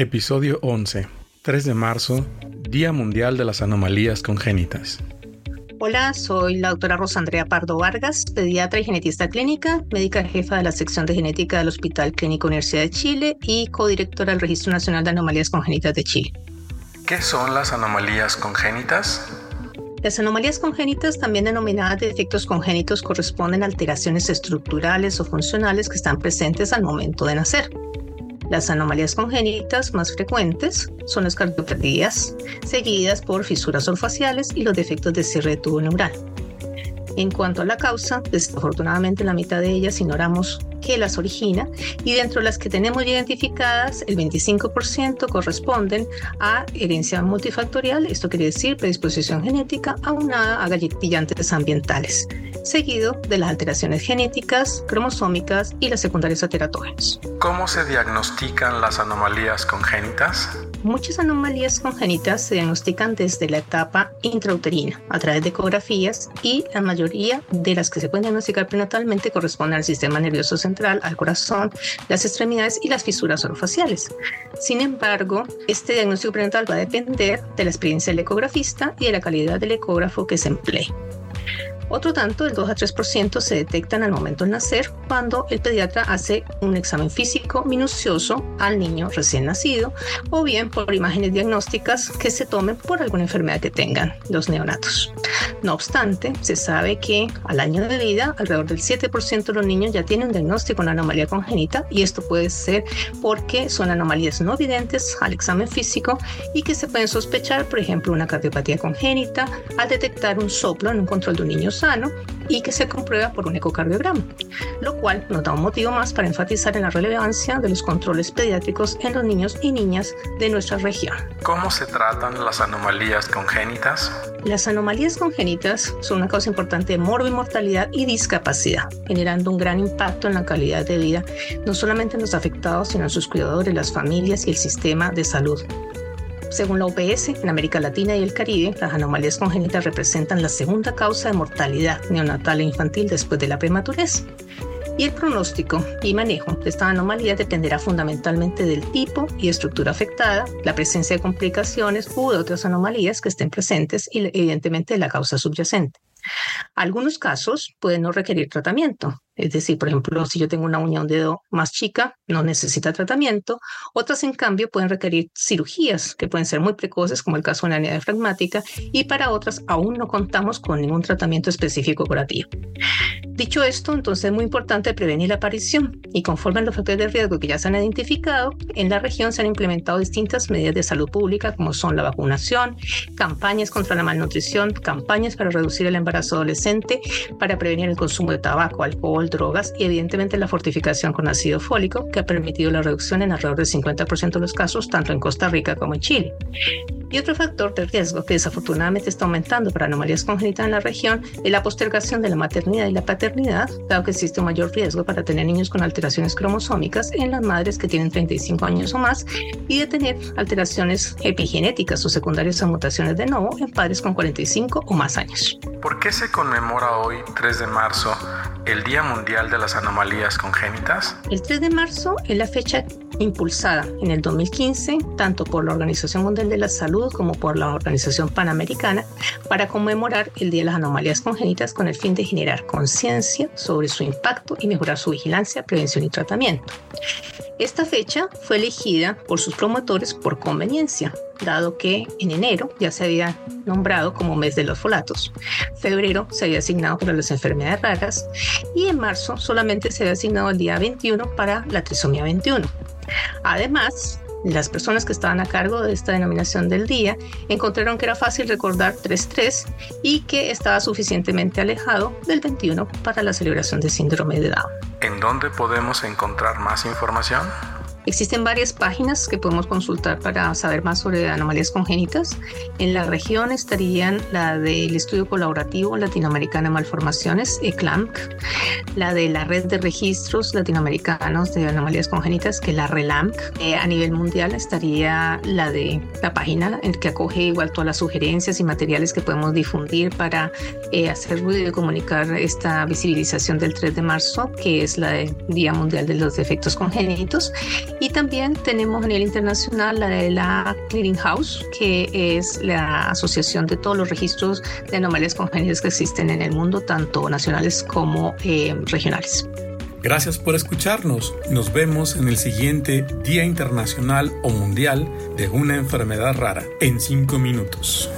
Episodio 11. 3 de marzo, Día Mundial de las Anomalías Congénitas. Hola, soy la doctora Rosandrea Pardo Vargas, pediatra y genetista clínica, médica jefa de la sección de genética del Hospital Clínico Universidad de Chile y codirectora del Registro Nacional de Anomalías Congénitas de Chile. ¿Qué son las anomalías congénitas? Las anomalías congénitas, también denominadas defectos congénitos, corresponden a alteraciones estructurales o funcionales que están presentes al momento de nacer. Las anomalías congénitas más frecuentes son las cardiopatías, seguidas por fisuras orofaciales y los defectos de cierre de tubo neural. En cuanto a la causa, desafortunadamente la mitad de ellas ignoramos qué las origina y dentro de las que tenemos identificadas, el 25% corresponden a herencia multifactorial, esto quiere decir predisposición genética aunada a galletillantes ambientales, seguido de las alteraciones genéticas, cromosómicas y las secundarias a teratógenos. ¿Cómo se diagnostican las anomalías congénitas? Muchas anomalías congénitas se diagnostican desde la etapa intrauterina a través de ecografías y la mayoría de las que se pueden diagnosticar prenatalmente corresponden al sistema nervioso central, al corazón, las extremidades y las fisuras orofaciales. Sin embargo, este diagnóstico prenatal va a depender de la experiencia del ecografista y de la calidad del ecógrafo que se emplee. Otro tanto, el 2 a 3%, se detectan al momento de nacer cuando el pediatra hace un examen físico minucioso al niño recién nacido o bien por imágenes diagnósticas que se tomen por alguna enfermedad que tengan los neonatos. No obstante, se sabe que al año de vida, alrededor del 7% de los niños ya tienen un diagnóstico de una anomalía congénita y esto puede ser porque son anomalías no evidentes al examen físico y que se pueden sospechar, por ejemplo, una cardiopatía congénita al detectar un soplo en un control de un niño sano y que se comprueba por un ecocardiograma, lo cual nos da un motivo más para enfatizar en la relevancia de los controles pediátricos en los niños y niñas de nuestra región. ¿Cómo se tratan las anomalías congénitas? Las anomalías congénitas son una causa importante de mortalidad y discapacidad, generando un gran impacto en la calidad de vida, no solamente en los afectados, sino en sus cuidadores, las familias y el sistema de salud. Según la OPS, en América Latina y el Caribe, las anomalías congénitas representan la segunda causa de mortalidad neonatal e infantil después de la prematurez. Y el pronóstico y manejo de esta anomalía dependerá fundamentalmente del tipo y estructura afectada, la presencia de complicaciones u otras anomalías que estén presentes y evidentemente de la causa subyacente. Algunos casos pueden no requerir tratamiento, es decir, por ejemplo, si yo tengo una uña un dedo más chica, no necesita tratamiento. Otras, en cambio, pueden requerir cirugías que pueden ser muy precoces, como el caso de la hernia diafragmática, y para otras aún no contamos con ningún tratamiento específico curativo. Dicho esto, entonces es muy importante prevenir la aparición y conforme a los factores de riesgo que ya se han identificado, en la región se han implementado distintas medidas de salud pública como son la vacunación, campañas contra la malnutrición, campañas para reducir el embarazo adolescente, para prevenir el consumo de tabaco, alcohol, drogas y evidentemente la fortificación con ácido fólico que ha permitido la reducción en alrededor del 50% de los casos tanto en Costa Rica como en Chile. Y otro factor de riesgo que desafortunadamente está aumentando para anomalías congénitas en la región es la postergación de la maternidad y la paternidad, dado que existe un mayor riesgo para tener niños con alteraciones cromosómicas en las madres que tienen 35 años o más y de tener alteraciones epigenéticas o secundarias a mutaciones de nuevo en padres con 45 o más años. ¿Por qué se conmemora hoy, 3 de marzo, el Día Mundial de las Anomalías Congénitas? El 3 de marzo es la fecha impulsada en el 2015 tanto por la Organización Mundial de la Salud como por la Organización Panamericana para conmemorar el Día de las Anomalías Congénitas con el fin de generar conciencia sobre su impacto y mejorar su vigilancia, prevención y tratamiento. Esta fecha fue elegida por sus promotores por conveniencia, dado que en enero ya se había nombrado como mes de los folatos, febrero se había asignado para las enfermedades raras y en marzo solamente se había asignado el día 21 para la trisomía 21. Además, las personas que estaban a cargo de esta denominación del día encontraron que era fácil recordar 3.3 y que estaba suficientemente alejado del 21 para la celebración de síndrome de Down. ¿En dónde podemos encontrar más información? Existen varias páginas que podemos consultar para saber más sobre anomalías congénitas. En la región estarían la del Estudio Colaborativo Latinoamericano de Malformaciones, ECLAMC, la de la Red de Registros Latinoamericanos de Anomalías Congénitas, que es la RELAMC. Eh, a nivel mundial estaría la de la página que acoge igual todas las sugerencias y materiales que podemos difundir para eh, hacer ruido y comunicar esta visibilización del 3 de marzo, que es la Día Mundial de los Defectos Congénitos Y también tenemos a nivel internacional la de la Clearing House, que es la asociación de todos los registros de anomalías congénitas que existen en el mundo, tanto nacionales como eh, regionales. Gracias por escucharnos. Nos vemos en el siguiente Día Internacional o Mundial de una enfermedad rara en cinco minutos.